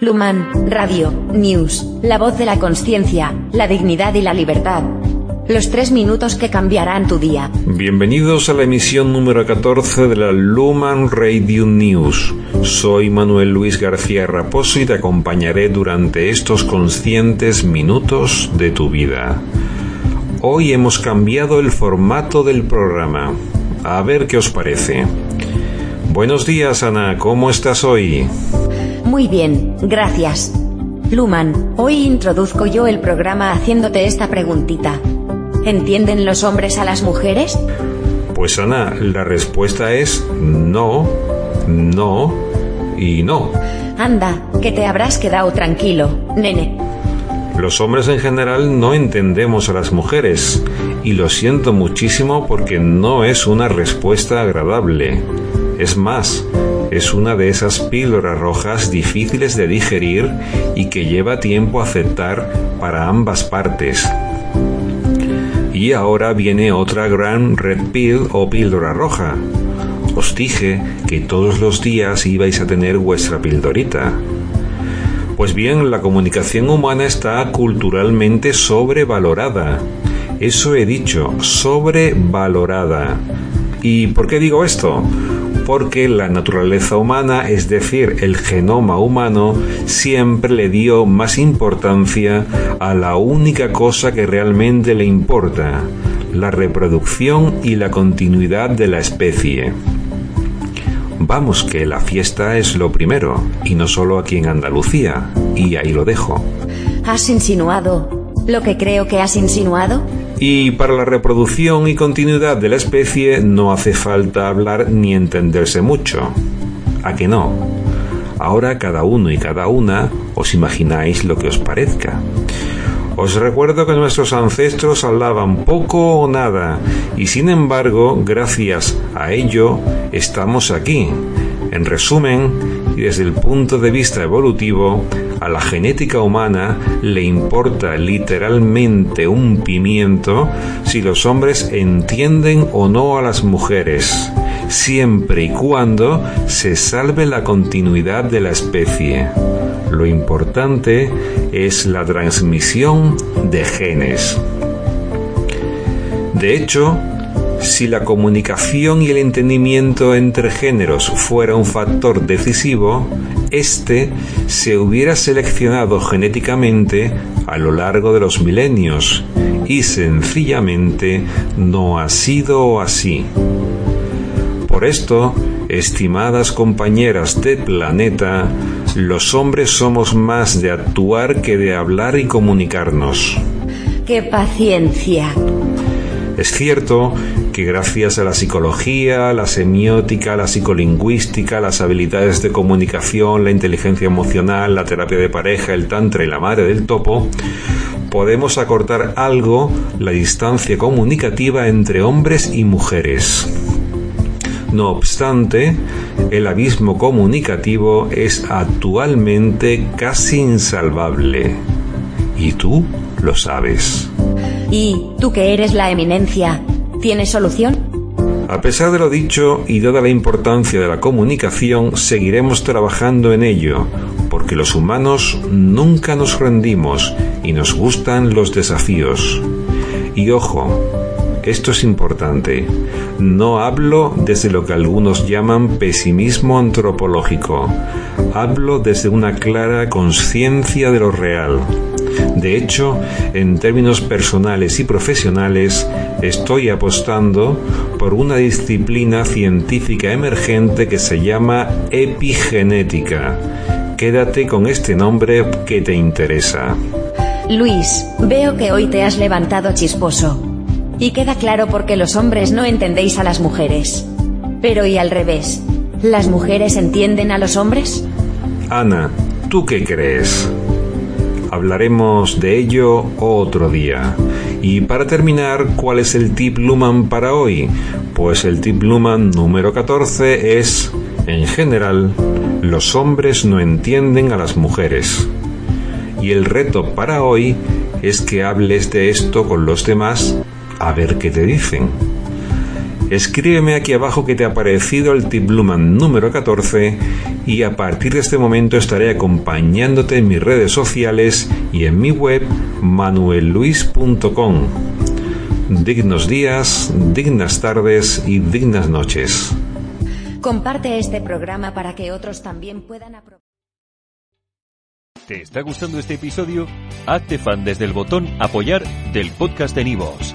Luman, Radio, News, la voz de la conciencia, la dignidad y la libertad. Los tres minutos que cambiarán tu día. Bienvenidos a la emisión número 14 de la Luman Radio News. Soy Manuel Luis García Raposo y te acompañaré durante estos conscientes minutos de tu vida. Hoy hemos cambiado el formato del programa. A ver qué os parece. Buenos días, Ana. ¿Cómo estás hoy? Muy bien, gracias. Luman, hoy introduzco yo el programa haciéndote esta preguntita. ¿Entienden los hombres a las mujeres? Pues Ana, la respuesta es no, no y no. Anda, que te habrás quedado tranquilo, nene. Los hombres en general no entendemos a las mujeres y lo siento muchísimo porque no es una respuesta agradable. Es más, es una de esas píldoras rojas difíciles de digerir y que lleva tiempo aceptar para ambas partes. Y ahora viene otra gran red pill o píldora roja. Os dije que todos los días ibais a tener vuestra pildorita. Pues bien, la comunicación humana está culturalmente sobrevalorada. Eso he dicho, sobrevalorada. ¿Y por qué digo esto? Porque la naturaleza humana, es decir, el genoma humano, siempre le dio más importancia a la única cosa que realmente le importa, la reproducción y la continuidad de la especie. Vamos que la fiesta es lo primero, y no solo aquí en Andalucía, y ahí lo dejo. ¿Has insinuado lo que creo que has insinuado? Y para la reproducción y continuidad de la especie no hace falta hablar ni entenderse mucho. ¿A que no? Ahora cada uno y cada una os imagináis lo que os parezca. Os recuerdo que nuestros ancestros hablaban poco o nada y sin embargo, gracias a ello, estamos aquí. En resumen, y desde el punto de vista evolutivo, a la genética humana le importa literalmente un pimiento si los hombres entienden o no a las mujeres, siempre y cuando se salve la continuidad de la especie. Lo importante es la transmisión de genes. De hecho, si la comunicación y el entendimiento entre géneros fuera un factor decisivo, éste se hubiera seleccionado genéticamente a lo largo de los milenios y sencillamente no ha sido así. Por esto, estimadas compañeras de planeta, los hombres somos más de actuar que de hablar y comunicarnos. ¡Qué paciencia! Es cierto que gracias a la psicología, la semiótica, la psicolingüística, las habilidades de comunicación, la inteligencia emocional, la terapia de pareja, el tantra y la madre del topo, podemos acortar algo la distancia comunicativa entre hombres y mujeres. No obstante, el abismo comunicativo es actualmente casi insalvable. Y tú lo sabes. ¿Y tú que eres la eminencia, tienes solución? A pesar de lo dicho y dada la importancia de la comunicación, seguiremos trabajando en ello, porque los humanos nunca nos rendimos y nos gustan los desafíos. Y ojo, esto es importante. No hablo desde lo que algunos llaman pesimismo antropológico. Hablo desde una clara conciencia de lo real. De hecho, en términos personales y profesionales, estoy apostando por una disciplina científica emergente que se llama epigenética. Quédate con este nombre que te interesa. Luis, veo que hoy te has levantado chisposo. Y queda claro porque los hombres no entendéis a las mujeres. Pero y al revés. ¿Las mujeres entienden a los hombres? Ana, ¿tú qué crees? Hablaremos de ello otro día. Y para terminar, ¿cuál es el tip Luman para hoy? Pues el tip Luman número 14 es, en general, los hombres no entienden a las mujeres. Y el reto para hoy es que hables de esto con los demás a ver qué te dicen. Escríbeme aquí abajo que te ha parecido el tip Luman número 14 y a partir de este momento estaré acompañándote en mis redes sociales y en mi web manuelluis.com. Dignos días, dignas tardes y dignas noches. Comparte este programa para que otros también puedan aprovechar. ¿Te está gustando este episodio? Hazte fan desde el botón apoyar del podcast de Nivos.